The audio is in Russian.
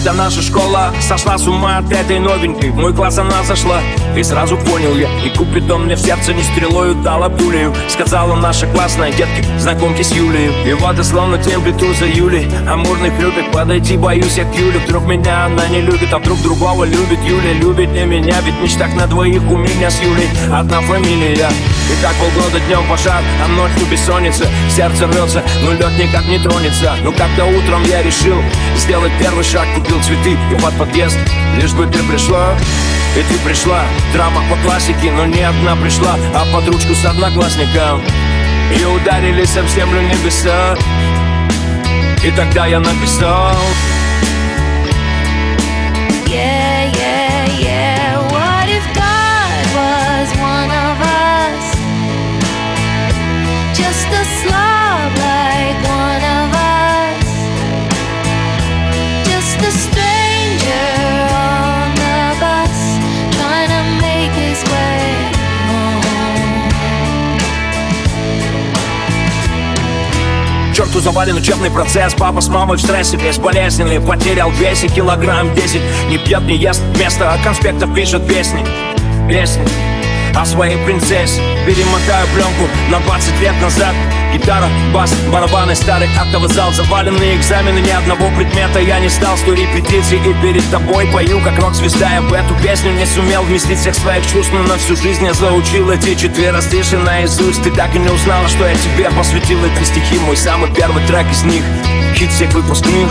Вся наша школа сошла с ума от этой новенькой. В мой класс она зашла И сразу понял я. И Купидон мне в сердце не стрелою дала пулею. Сказала наша классная детки Знакомьтесь Юлей И вот и словно темплиту за Юлей Амурных любит подойти Боюсь я к Юле Вдруг меня она не любит А вдруг другого любит. Юля Любит не меня Ведь мечтах на двоих у меня с Юлей Одна фамилия И так полгода днем пожар А ночью бессонница. Сердце рвется, но лед никак не тронется. Но как-то утром я решил Сделать первый шаг Купил цветы и под подъезд. Лишь бы ты пришла и ты пришла, драма по классике, но не одна пришла, а под ручку с одноклассником. И ударились об землю небеса. И тогда я написал Just a. Черту завален учебный процесс. Папа с мамой в стрессе весь болезненный. Потерял весе килограмм десять. Не пьет, не ест вместо конспектов пишет песни. Песни о своей принцессе. Перемотаю пленку на 20 лет назад. Гитара, бас, барабаны, старый актовый зал Заваленные экзамены, ни одного предмета Я не стал с той репетиции и перед тобой Пою как рок-звезда, я в эту песню не сумел Вместить всех своих чувств, но на всю жизнь я заучил Эти четверостиши наизусть. Ты так и не узнала, что я тебе посвятил Эти стихи, мой самый первый трек из них. Хит всех выпускных